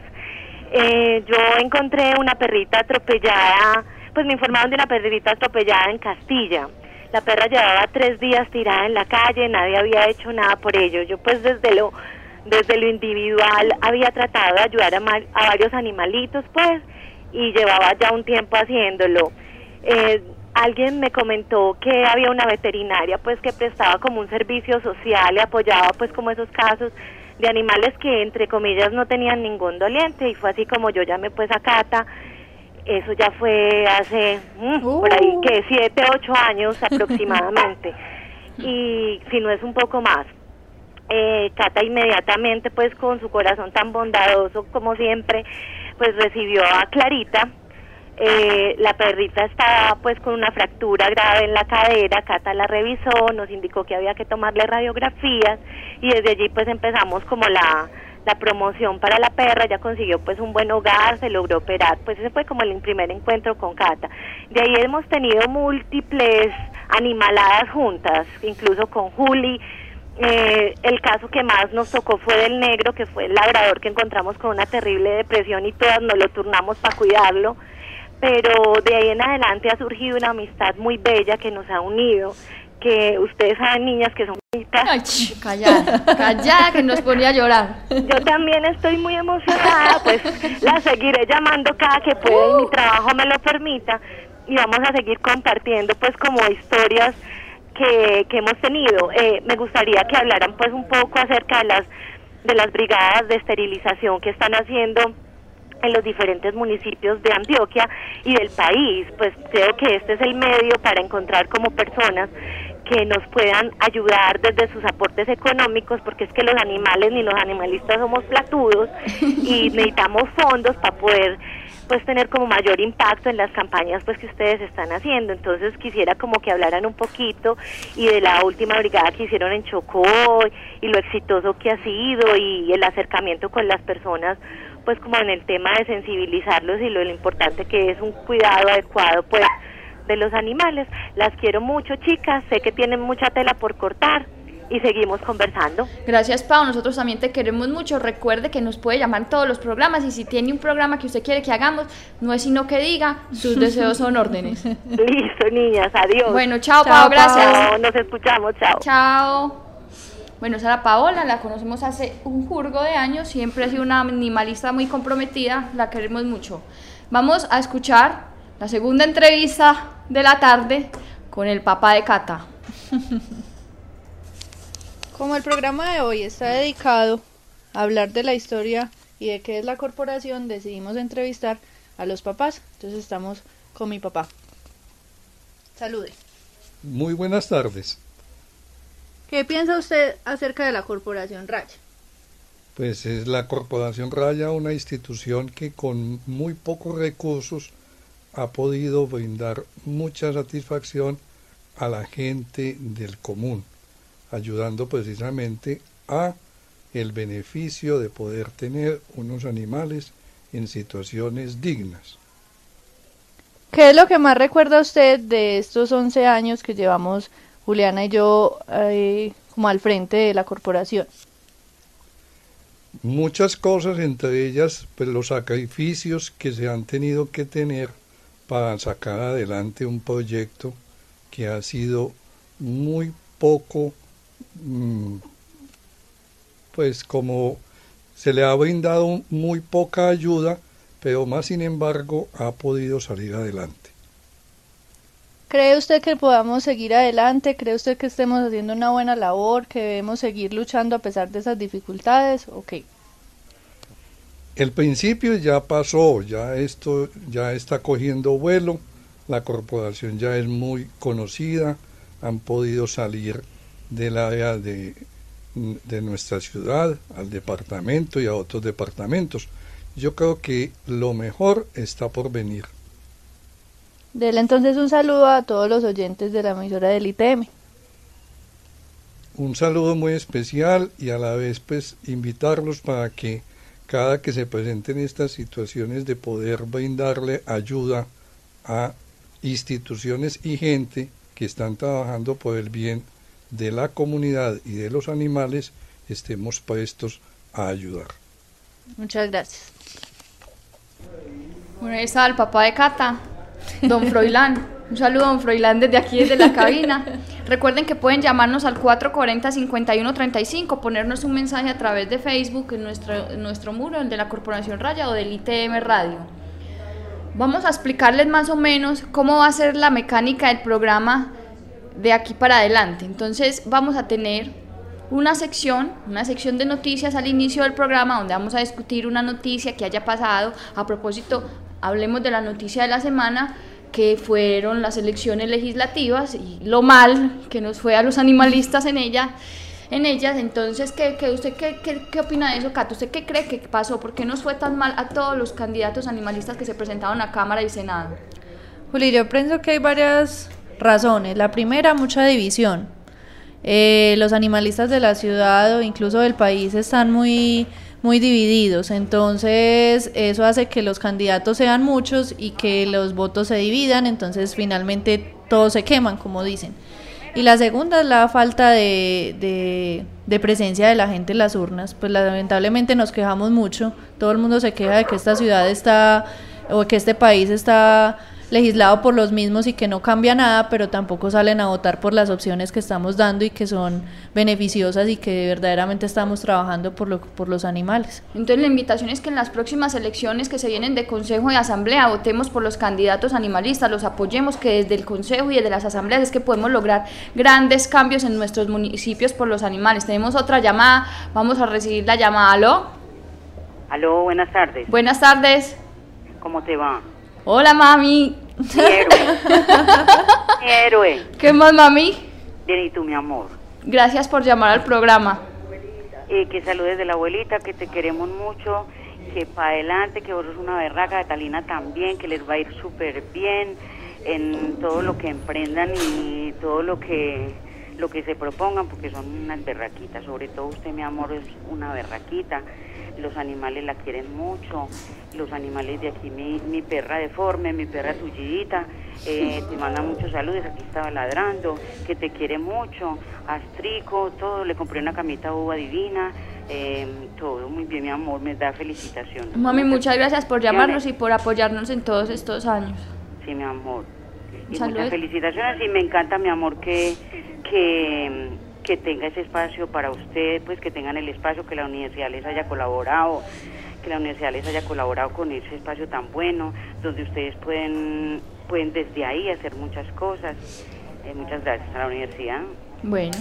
Eh, yo encontré una perrita atropellada, pues me informaron de una perrita atropellada en Castilla. La perra llevaba tres días tirada en la calle, nadie había hecho nada por ello. Yo pues desde lo desde lo individual había tratado de ayudar a, a varios animalitos, pues, y llevaba ya un tiempo haciéndolo. Eh, alguien me comentó que había una veterinaria, pues, que prestaba como un servicio social y apoyaba, pues, como esos casos de animales que, entre comillas, no tenían ningún doliente, y fue así como yo llamé, pues, a Cata. Eso ya fue hace, mm, por ahí, uh. que siete, ocho años aproximadamente. y si no es un poco más eh, Cata inmediatamente, pues con su corazón tan bondadoso como siempre, pues recibió a Clarita. Eh, la perrita estaba pues con una fractura grave en la cadera, Cata la revisó, nos indicó que había que tomarle radiografías y desde allí pues empezamos como la, la promoción para la perra, ya consiguió pues un buen hogar, se logró operar, pues ese fue como el primer encuentro con Cata. De ahí hemos tenido múltiples animaladas juntas, incluso con Juli. Eh, el caso que más nos tocó fue del negro, que fue el labrador que encontramos con una terrible depresión y todas nos lo turnamos para cuidarlo. Pero de ahí en adelante ha surgido una amistad muy bella que nos ha unido, que ustedes saben, niñas, que son ch, callada, callada que nos ponía a llorar. Yo también estoy muy emocionada, pues la seguiré llamando cada que pueda y mi trabajo me lo permita y vamos a seguir compartiendo pues como historias que, que hemos tenido. Eh, me gustaría que hablaran pues un poco acerca de las de las brigadas de esterilización que están haciendo en los diferentes municipios de Antioquia y del país. Pues creo que este es el medio para encontrar como personas que nos puedan ayudar desde sus aportes económicos, porque es que los animales ni los animalistas somos platudos y necesitamos fondos para poder pues tener como mayor impacto en las campañas pues que ustedes están haciendo. Entonces quisiera como que hablaran un poquito y de la última brigada que hicieron en Chocó y lo exitoso que ha sido y el acercamiento con las personas pues como en el tema de sensibilizarlos y lo, lo importante que es un cuidado adecuado pues de los animales. Las quiero mucho, chicas. Sé que tienen mucha tela por cortar y seguimos conversando. Gracias, Pau. Nosotros también te queremos mucho. Recuerde que nos puede llamar en todos los programas y si tiene un programa que usted quiere que hagamos, no es sino que diga, sus deseos son órdenes. Listo, niñas. Adiós. Bueno, chao, Pau. Gracias. Chao, nos escuchamos. Chao. Chao. Bueno, Sara Paola, la conocemos hace un jurgo de años, siempre ha sido una animalista muy comprometida, la queremos mucho. Vamos a escuchar la segunda entrevista de la tarde con el papá de Cata. Como el programa de hoy está dedicado a hablar de la historia y de qué es la corporación, decidimos entrevistar a los papás. Entonces estamos con mi papá. Salude. Muy buenas tardes. ¿Qué piensa usted acerca de la corporación Raya? Pues es la Corporación Raya una institución que con muy pocos recursos ha podido brindar mucha satisfacción a la gente del común, ayudando precisamente a el beneficio de poder tener unos animales en situaciones dignas. ¿Qué es lo que más recuerda usted de estos 11 años que llevamos Juliana y yo eh, como al frente de la corporación? Muchas cosas, entre ellas pues, los sacrificios que se han tenido que tener para sacar adelante un proyecto que ha sido muy poco, pues como se le ha brindado muy poca ayuda, pero más sin embargo ha podido salir adelante. ¿Cree usted que podamos seguir adelante? ¿Cree usted que estemos haciendo una buena labor, que debemos seguir luchando a pesar de esas dificultades? Ok. El principio ya pasó, ya esto ya está cogiendo vuelo, la corporación ya es muy conocida, han podido salir del área de, de nuestra ciudad al departamento y a otros departamentos. Yo creo que lo mejor está por venir. Dele entonces un saludo a todos los oyentes de la emisora del ITM. Un saludo muy especial y a la vez pues invitarlos para que cada que se presenten estas situaciones de poder brindarle ayuda a instituciones y gente que están trabajando por el bien de la comunidad y de los animales, estemos prestos a ayudar. Muchas gracias. Bueno, ahí está el papá de Cata, don Froilán. Un saludo, don Froilán, desde aquí, desde la cabina. Recuerden que pueden llamarnos al 440-5135, ponernos un mensaje a través de Facebook en nuestro, en nuestro muro, el de la Corporación Raya o del ITM Radio. Vamos a explicarles más o menos cómo va a ser la mecánica del programa de aquí para adelante. Entonces vamos a tener una sección, una sección de noticias al inicio del programa donde vamos a discutir una noticia que haya pasado. A propósito, hablemos de la noticia de la semana que fueron las elecciones legislativas y lo mal que nos fue a los animalistas en ella. en ellas. Entonces, ¿qué, qué, usted qué, qué, qué opina de eso, Cato? ¿Usted qué cree que pasó? ¿Por qué nos fue tan mal a todos los candidatos animalistas que se presentaron a Cámara y Senado? Juli, yo pienso que hay varias razones. La primera, mucha división. Eh, los animalistas de la ciudad o incluso del país están muy muy divididos. Entonces, eso hace que los candidatos sean muchos y que los votos se dividan. Entonces, finalmente todos se queman, como dicen. Y la segunda es la falta de, de, de presencia de la gente en las urnas. Pues lamentablemente nos quejamos mucho. Todo el mundo se queja de que esta ciudad está, o que este país está legislado por los mismos y que no cambia nada, pero tampoco salen a votar por las opciones que estamos dando y que son beneficiosas y que verdaderamente estamos trabajando por, lo, por los animales. Entonces la invitación es que en las próximas elecciones que se vienen de Consejo y Asamblea votemos por los candidatos animalistas, los apoyemos, que desde el Consejo y desde las asambleas es que podemos lograr grandes cambios en nuestros municipios por los animales. Tenemos otra llamada, vamos a recibir la llamada. ¿Aló? Aló, buenas tardes. Buenas tardes. ¿Cómo te va? Hola, mami. Mi héroe. Mi héroe. ¿Qué más, mami? Bien, y tú, mi amor. Gracias por llamar al programa. Eh, que saludes de la abuelita, que te queremos mucho, que para adelante, que vos sos una berraca, Catalina también, que les va a ir súper bien en todo lo que emprendan y todo lo que lo que se propongan, porque son unas berraquitas, sobre todo usted, mi amor, es una berraquita los animales la quieren mucho, los animales de aquí, mi, mi perra deforme, mi perra tullidita, eh, te manda muchos saludos, aquí estaba ladrando, que te quiere mucho, Astrico, todo, le compré una camita uva divina, eh, todo muy bien, mi amor, me da felicitaciones. Mami, muchas gracias por llamarnos y por apoyarnos en todos estos años. Sí, mi amor. Y Salud. muchas felicitaciones y me encanta, mi amor, que, que, que tenga ese espacio para usted, pues que tengan el espacio, que la universidad les haya colaborado, que la universidad les haya colaborado con ese espacio tan bueno, donde ustedes pueden, pueden desde ahí hacer muchas cosas. Eh, muchas gracias a la universidad. Bueno.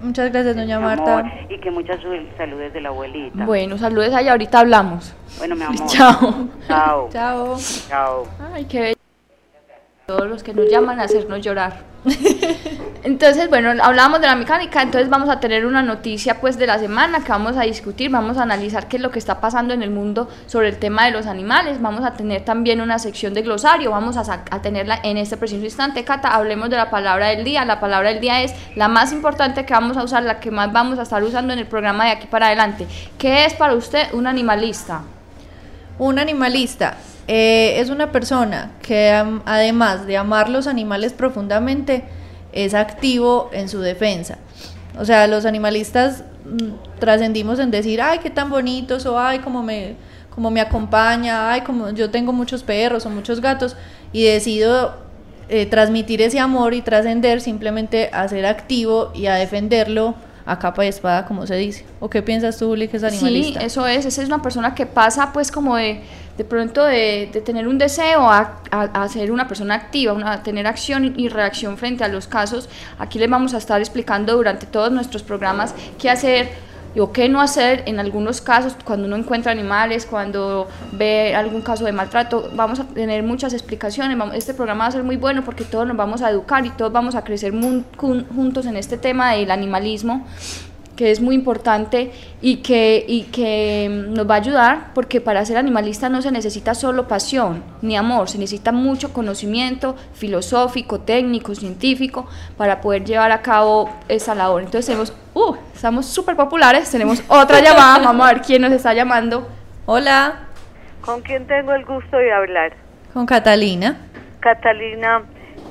Muchas gracias, doña Mi Marta. amor, y que muchas saludes de la abuelita. Bueno, saludos allá, ahorita hablamos. Bueno, mi amor. Chao. Chao. Chao. Chao. Ay, qué bello. Todos los que nos llaman a hacernos llorar. Entonces, bueno, hablábamos de la mecánica, entonces vamos a tener una noticia pues de la semana que vamos a discutir, vamos a analizar qué es lo que está pasando en el mundo sobre el tema de los animales, vamos a tener también una sección de glosario, vamos a, a tenerla en este preciso instante. Cata, hablemos de la palabra del día, la palabra del día es la más importante que vamos a usar, la que más vamos a estar usando en el programa de aquí para adelante. ¿Qué es para usted un animalista? Un animalista eh, es una persona que además de amar los animales profundamente, es activo en su defensa. O sea, los animalistas mm, trascendimos en decir, ay, qué tan bonitos, o ay, como me, como me acompaña, ay, como yo tengo muchos perros o muchos gatos, y decido eh, transmitir ese amor y trascender simplemente a ser activo y a defenderlo a capa y espada, como se dice. ¿O qué piensas tú, Uli, que es animalista? Sí, eso es, esa es una persona que pasa pues como de, de pronto de, de tener un deseo a, a- ser una persona activa, una, tener acción y reacción frente a los casos. Aquí les vamos a estar explicando durante todos nuestros programas qué hacer o qué no hacer en algunos casos cuando uno encuentra animales, cuando ve algún caso de maltrato. Vamos a tener muchas explicaciones. Este programa va a ser muy bueno porque todos nos vamos a educar y todos vamos a crecer juntos en este tema del animalismo que es muy importante y que, y que mm, nos va a ayudar porque para ser animalista no se necesita solo pasión ni amor, se necesita mucho conocimiento filosófico, técnico, científico para poder llevar a cabo esa labor. Entonces tenemos, uh, estamos súper populares, tenemos otra llamada, vamos a ver quién nos está llamando. Hola, ¿Con quién tengo el gusto de hablar? con Catalina. Catalina,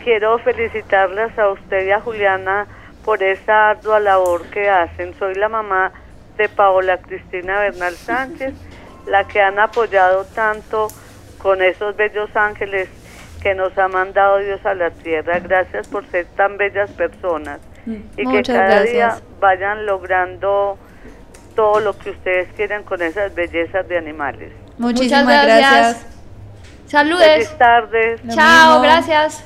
quiero felicitarlas a usted y a Juliana por esa ardua labor que hacen. Soy la mamá de Paola Cristina Bernal Sánchez, la que han apoyado tanto con esos bellos ángeles que nos ha mandado Dios a la tierra. Gracias por ser tan bellas personas y que Muchas cada día gracias. vayan logrando todo lo que ustedes quieren con esas bellezas de animales. Muchísimas Muchas gracias. gracias. Saludes. Feliz tardes. Lo Chao, mismo. gracias.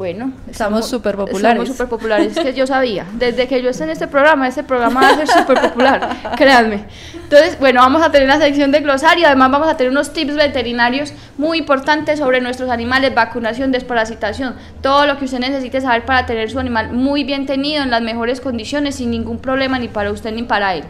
Bueno, Estamos súper populares. Somos súper populares, es que yo sabía. Desde que yo esté en este programa, este programa va a ser súper popular, créanme. Entonces, bueno, vamos a tener la sección de glosario, además vamos a tener unos tips veterinarios muy importantes sobre nuestros animales, vacunación, desparasitación, todo lo que usted necesite saber para tener su animal muy bien tenido, en las mejores condiciones, sin ningún problema ni para usted ni para él.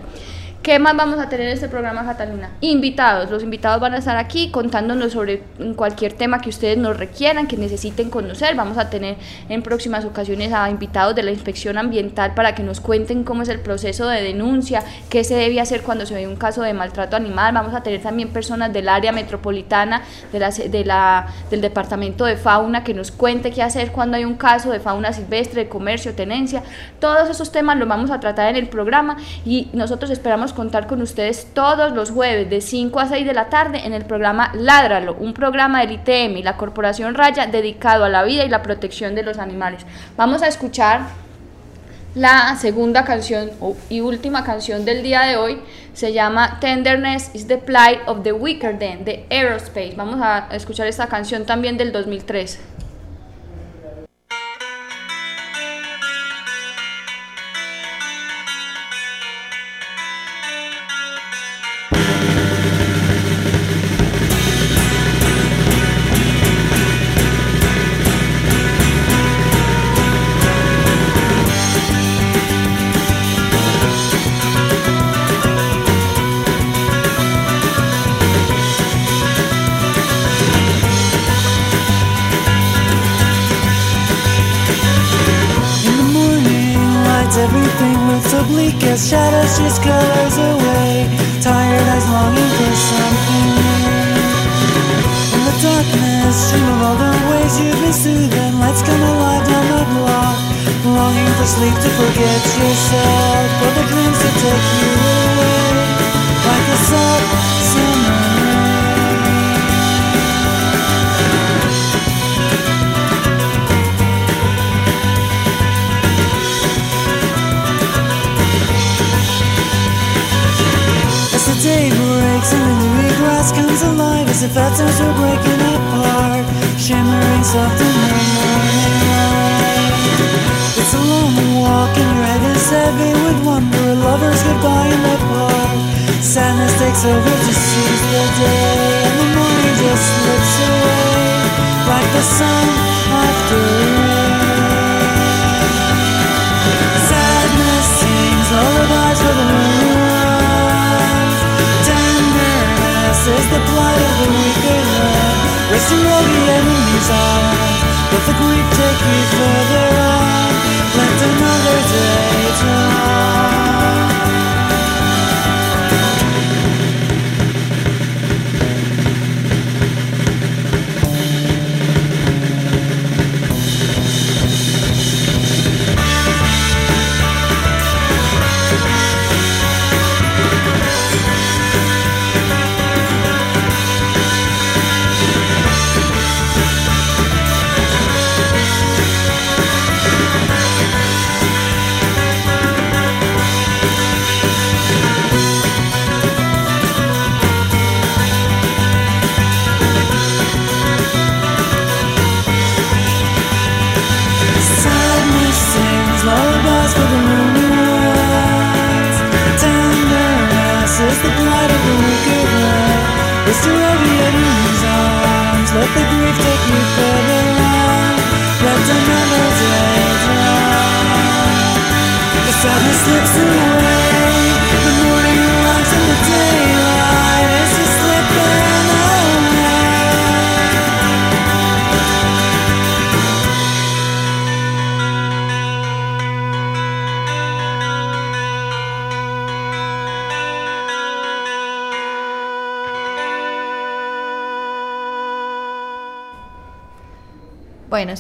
¿Qué más vamos a tener en este programa, Catalina? Invitados. Los invitados van a estar aquí contándonos sobre cualquier tema que ustedes nos requieran, que necesiten conocer. Vamos a tener en próximas ocasiones a invitados de la inspección ambiental para que nos cuenten cómo es el proceso de denuncia, qué se debe hacer cuando se ve un caso de maltrato animal. Vamos a tener también personas del área metropolitana, de la, de la, del departamento de fauna, que nos cuente qué hacer cuando hay un caso de fauna silvestre, de comercio, tenencia. Todos esos temas los vamos a tratar en el programa y nosotros esperamos contar con ustedes todos los jueves de 5 a 6 de la tarde en el programa Ládralo, un programa del ITM y la Corporación Raya dedicado a la vida y la protección de los animales. Vamos a escuchar la segunda canción y última canción del día de hoy. Se llama Tenderness is the Plight of the Weaker Than de Aerospace. Vamos a escuchar esta canción también del 2013. Just colors away. Tired eyes longing for something. In the darkness, dream of all the ways you've been soothed. Lights come alive down the block. Longing for sleep to forget yourself, for the dreams to take you away. Like a summer As if atoms were breaking apart Shimmering soft in the morning light It's a long walk and head is heavy with wonder lover's goodbye in the park Sadness takes over to seize the day And the morning just slips away Like the sun after rain. Sadness sings lullabies for the moonrise. Is the plight of the weaker love. Resting all the enemy's arms. Let the grief take me further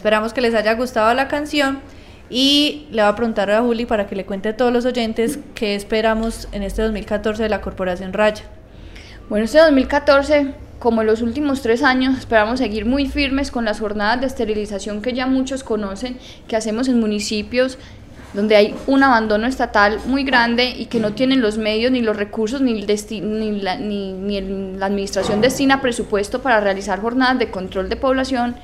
esperamos que les haya gustado la canción y le voy a preguntar a Juli para que le cuente a todos los oyentes qué esperamos en este 2014 de la Corporación Raya. Bueno, este 2014, como en los últimos tres años, esperamos seguir muy firmes con las jornadas de esterilización que ya muchos conocen, que hacemos en municipios donde hay un abandono estatal muy grande y que no tienen los medios ni los recursos ni, el ni, la, ni- ni el- la administración destina presupuesto para realizar jornadas de control de población.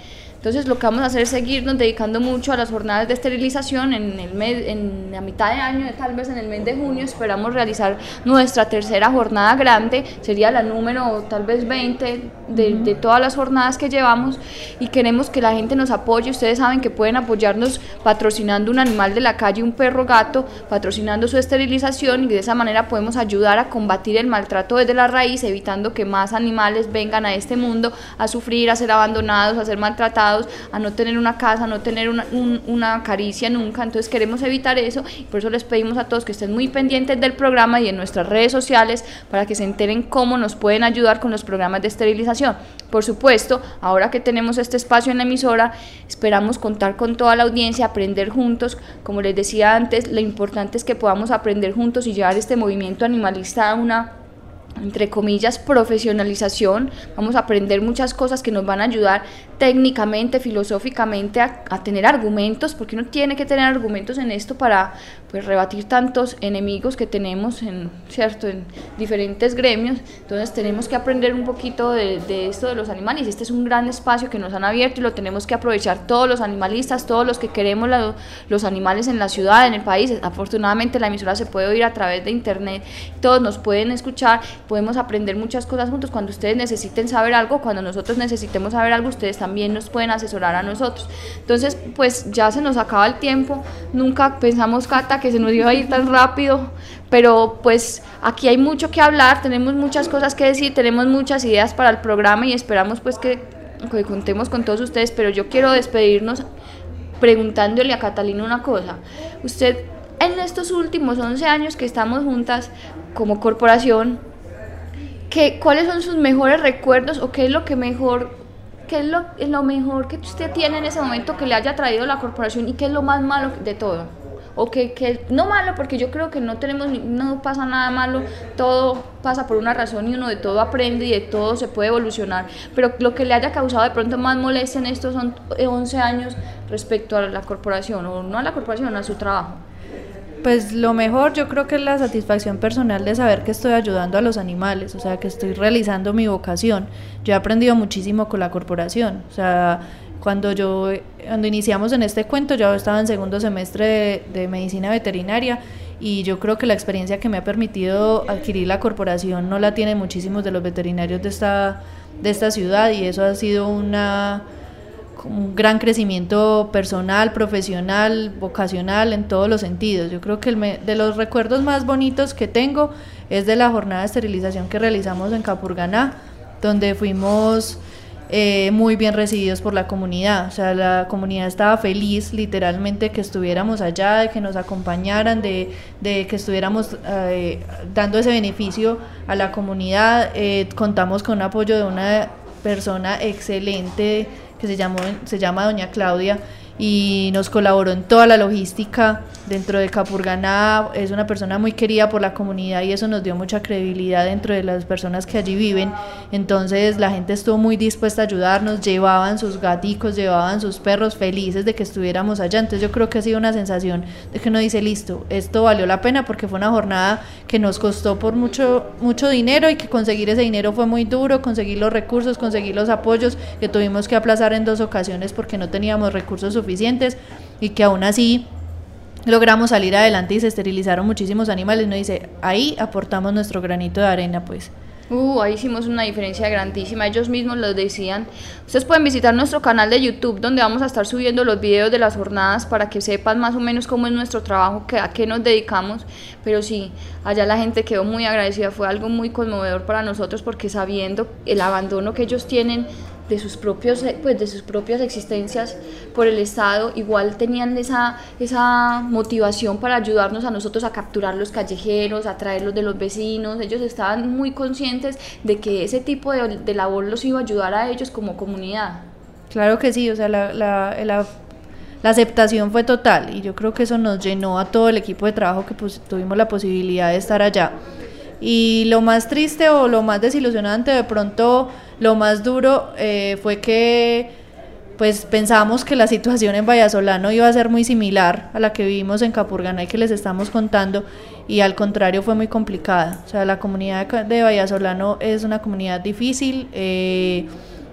Entonces lo que vamos a hacer es seguirnos dedicando mucho a las jornadas de esterilización en, el mes, en la mitad de año, tal vez en el mes de junio, esperamos realizar nuestra tercera jornada grande, sería la número tal vez 20 de, de todas las jornadas que llevamos y queremos que la gente nos apoye. Ustedes saben que pueden apoyarnos patrocinando un animal de la calle, un perro gato, patrocinando su esterilización y de esa manera podemos ayudar a combatir el maltrato desde la raíz, evitando que más animales vengan a este mundo a sufrir, a ser abandonados, a ser maltratados, a no tener una casa, a no tener una, un- una caricia nunca. Entonces queremos evitar eso y por eso les pedimos a todos que estén muy pendientes del programa y en nuestras redes sociales para que se enteren cómo nos pueden ayudar con los programas de esterilización. Por supuesto, ahora que tenemos este espacio en la emisora, esperamos contar con toda la audiencia, aprender juntos. Como les decía antes, lo importante es que podamos aprender juntos y llevar este movimiento animalista a una entre comillas, profesionalización, vamos a aprender muchas cosas que nos van a ayudar técnicamente, filosóficamente a, tener argumentos, porque uno tiene que tener argumentos en esto para pues, rebatir tantos enemigos que tenemos en, ¿cierto? en diferentes gremios, entonces tenemos que aprender un poquito de, esto de los animales, este es un gran espacio que nos han abierto y lo tenemos que aprovechar todos los animalistas, todos los que queremos los animales en la ciudad, en el país, afortunadamente la emisora se puede oír a través de internet, todos nos pueden escuchar, podemos aprender muchas cosas juntos, cuando ustedes necesiten saber algo, cuando nosotros necesitemos saber algo, ustedes también nos pueden asesorar a nosotros. Entonces, pues ya se nos acaba el tiempo, nunca pensamos, Cata, que se nos iba a ir tan rápido, pero pues aquí hay mucho que hablar, tenemos muchas cosas que decir, tenemos muchas ideas para el programa y esperamos pues que, que contemos con todos ustedes, pero yo quiero despedirnos preguntándole a Catalina una cosa. Usted en estos últimos 11 años que estamos juntas como corporación, ¿qué, ¿cuáles son sus mejores recuerdos o qué es lo que mejor, qué es lo, lo mejor que usted tiene en ese momento que le haya traído la corporación y qué es lo más malo de todo? O que, que no malo, porque yo creo que no tenemos, no pasa nada malo, todo pasa por una razón y uno de todo aprende y de todo se puede evolucionar. Pero lo que le haya causado de pronto más molestia en estos son- eh, 11 años respecto a la corporación, o no a la corporación, a su trabajo. Pues lo mejor yo creo que es la satisfacción personal de saber que estoy ayudando a los animales, o sea, que estoy realizando mi vocación. Yo he aprendido muchísimo con la corporación, o sea, cuando yo, cuando iniciamos en este cuento, yo estaba en segundo semestre de, medicina veterinaria y yo creo que la experiencia que me ha permitido adquirir la corporación no la tienen muchísimos de los veterinarios de esta, de esta ciudad y eso ha sido una un gran crecimiento personal, profesional, vocacional, en todos los sentidos. Yo creo que el me- de los recuerdos más bonitos que tengo es de la jornada de esterilización que realizamos en Capurganá, donde fuimos eh, muy bien recibidos por la comunidad. O sea, la comunidad estaba feliz literalmente que estuviéramos allá, de que nos acompañaran, de, de que estuviéramos eh, dando ese beneficio a la comunidad. Eh, contamos con un apoyo de una persona excelente que se, llamó, se llama Doña Claudia y nos colaboró en toda la logística dentro de Capurganá. Es una persona muy querida por la comunidad y eso nos dio mucha credibilidad dentro de las personas que allí viven. Entonces la gente estuvo muy dispuesta a ayudarnos, llevaban sus gaticos, llevaban sus perros felices de que estuviéramos allá. Entonces yo creo que ha sido una sensación de que uno dice, listo, esto valió la pena porque fue una jornada que nos costó por mucho, mucho dinero y que conseguir ese dinero fue muy duro, conseguir los recursos, conseguir los apoyos que tuvimos que aplazar en dos ocasiones porque no teníamos recursos suficientes y que aún así logramos salir adelante y se esterilizaron muchísimos animales. Uno dice, ahí aportamos nuestro granito de arena, pues. Uh, ahí hicimos una diferencia grandísima. Ellos mismos lo decían. Ustedes pueden visitar nuestro canal de YouTube donde vamos a estar subiendo los videos de las jornadas para que sepan más o menos cómo es nuestro trabajo, que, a qué nos dedicamos. Pero sí, allá la gente quedó muy agradecida. Fue algo muy conmovedor para nosotros porque sabiendo el abandono que ellos tienen de sus propios eh, pues de sus propias existencias por el estado igual tenían esa esa motivación para ayudarnos a nosotros a capturar los callejeros a traerlos de los vecinos ellos estaban muy conscientes de que ese tipo de, de labor los iba a ayudar a ellos como comunidad Claro que sí, o sea, la, la, la- aceptación fue total y yo creo que eso nos llenó a todo el equipo de trabajo que pues, tuvimos la posibilidad de estar allá. Y lo más triste o lo más desilusionante, de pronto lo más duro eh, fue que pues pensábamos que la situación en Vallasolano iba a ser muy similar a la que vivimos en Capurganá y que les estamos contando y al contrario fue muy complicada. O sea, la comunidad de Vallasolano es una comunidad difícil, eh,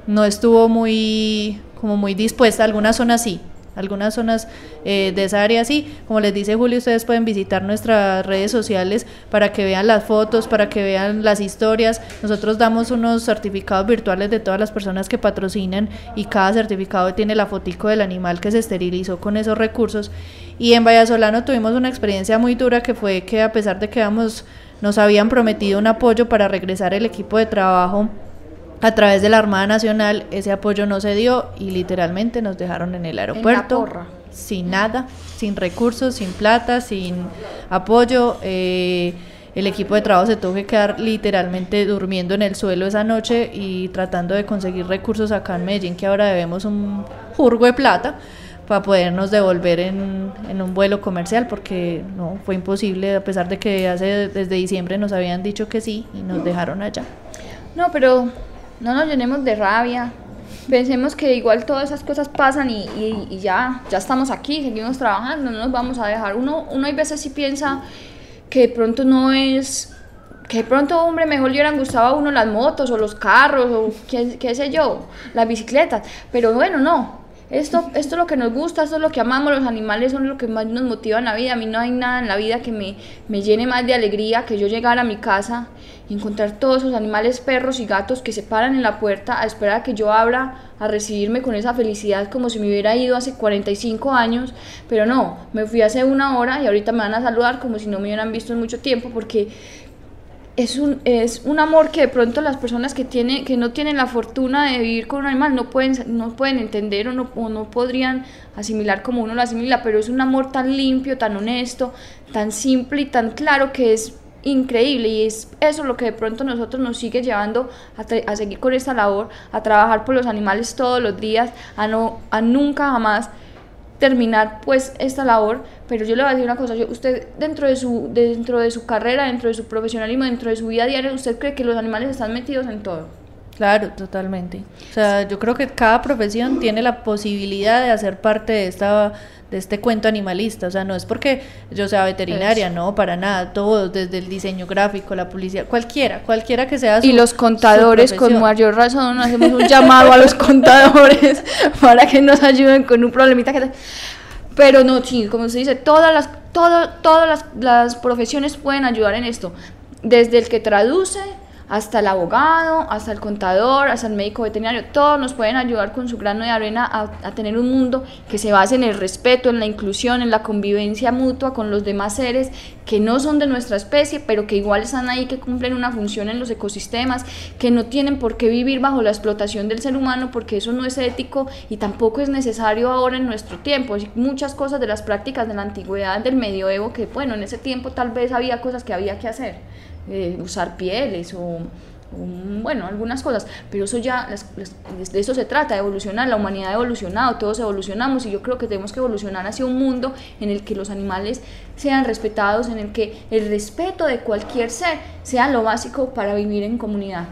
no estuvo muy, como muy dispuesta, algunas zonas sí, algunas zonas eh, de esa área sí. Como les dice Julio, ustedes pueden visitar nuestras redes sociales para que vean las fotos, para que vean las historias. Nosotros damos unos certificados virtuales de todas las personas que patrocinan y cada certificado tiene la fotico del animal que se esterilizó con esos recursos. Y en Vallasolano tuvimos una experiencia muy dura que fue que a pesar de que habíamos, nos habían prometido un apoyo para regresar el equipo de trabajo, a través de la Armada Nacional ese apoyo no se dio y literalmente nos dejaron en el aeropuerto sin nada, sin recursos, sin plata, sin apoyo. eh, el equipo de trabajo se tuvo que quedar literalmente durmiendo en el suelo esa noche y tratando de conseguir recursos acá en Medellín, que ahora debemos un jurgo de plata para podernos devolver en, en un vuelo comercial, porque no fue imposible, a pesar de que hace desde diciembre nos habían dicho que sí y nos dejaron allá. No, pero no nos llenemos de rabia. Pensemos que igual todas esas cosas pasan y, ya, ya estamos aquí, seguimos trabajando, no nos vamos a dejar. Uno, uno hay veces sí piensa que de pronto no es, que de pronto, hombre, mejor le hubieran gustado a uno las motos o los carros o qué, qué sé yo, las bicicletas. Pero bueno, no. Esto, esto es lo que nos gusta, esto es lo que amamos, los animales son lo que más nos motiva en la vida. A mí no hay nada en la vida que me, me llene más de alegría que yo llegar a mi casa y encontrar todos esos animales, perros y gatos que se paran en la puerta a esperar a que yo abra, a recibirme con esa felicidad como si me hubiera ido hace 45 años. Pero no, me fui hace una hora y ahorita me van a saludar como si no me hubieran visto en mucho tiempo porque es un, es un amor que de pronto las personas que, tiene, que no tienen la fortuna de vivir con un animal no pueden, no pueden entender o no, o no podrían asimilar como uno lo asimila, pero es un amor tan limpio, tan honesto, tan simple y tan claro que es increíble y es eso lo que de pronto nosotros nos sigue llevando a, a seguir con esta labor, a trabajar por los animales todos los días, a, no, a nunca jamás terminar pues esta labor, pero yo le voy a decir una cosa, yo, usted dentro de su dentro de su carrera, dentro de su profesionalismo, dentro de su vida diaria, usted cree que los animales están metidos en todo. Claro, totalmente. O sea, yo creo que cada profesión tiene la posibilidad de hacer parte de esta de este cuento animalista, o sea, no es porque yo sea veterinaria, Eso. no, para nada, todos, desde el diseño gráfico, la publicidad, cualquiera, cualquiera que sea su y los contadores con mayor razón hacemos un llamado a los contadores para que nos ayuden con un problemita que te- pero no sí como se dice todas las todo- todas las, las profesiones pueden ayudar en esto desde el que traduce hasta el abogado, hasta el contador, hasta el médico veterinario, todos nos pueden ayudar con su grano de arena a, tener un mundo que se base en el respeto, en la inclusión, en la convivencia mutua con los demás seres que no son de nuestra especie, pero que igual están ahí, que cumplen una función en los ecosistemas, que no tienen por qué vivir bajo la explotación del ser humano, porque eso no es ético y tampoco es necesario ahora en nuestro tiempo. Hay muchas cosas de las prácticas de la antigüedad, del medioevo, que bueno, en ese tiempo tal vez había cosas que había que hacer, eh, usar pieles o bueno, algunas cosas, pero eso ya, las- las- de eso se trata, de evolucionar, la humanidad ha evolucionado, todos evolucionamos y yo creo que tenemos que evolucionar hacia un mundo en el que los animales sean respetados, en el que el respeto de cualquier ser sea lo básico para vivir en comunidad.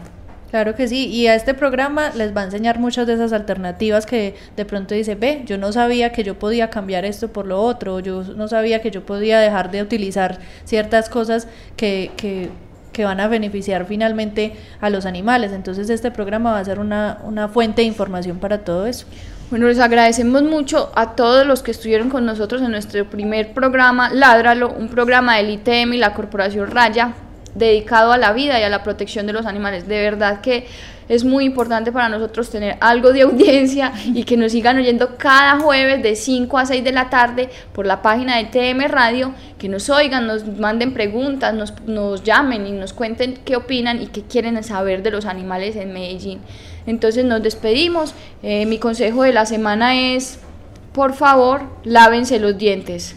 Claro que sí, y a este programa les va a enseñar muchas de esas alternativas que de pronto dice, ve, yo no sabía que yo podía cambiar esto por lo otro, yo no sabía que yo podía dejar de utilizar ciertas cosas que, que, que van a beneficiar finalmente a los animales. Entonces este programa va a ser una, una fuente de información para todo eso. Bueno, les agradecemos mucho a todos los que estuvieron con nosotros en nuestro primer programa, Ládralo, un programa del ITM y la Corporación Raya dedicado a la vida y a la protección de los animales. De verdad que es muy importante para nosotros tener algo de audiencia y que nos sigan oyendo cada jueves de 5 a 6 de la tarde por la página de TM Radio, que nos oigan, nos manden preguntas, nos, nos llamen y nos cuenten qué opinan y qué quieren saber de los animales en Medellín. Entonces nos despedimos. Eh, mi consejo de la semana es, por favor, lávense los dientes.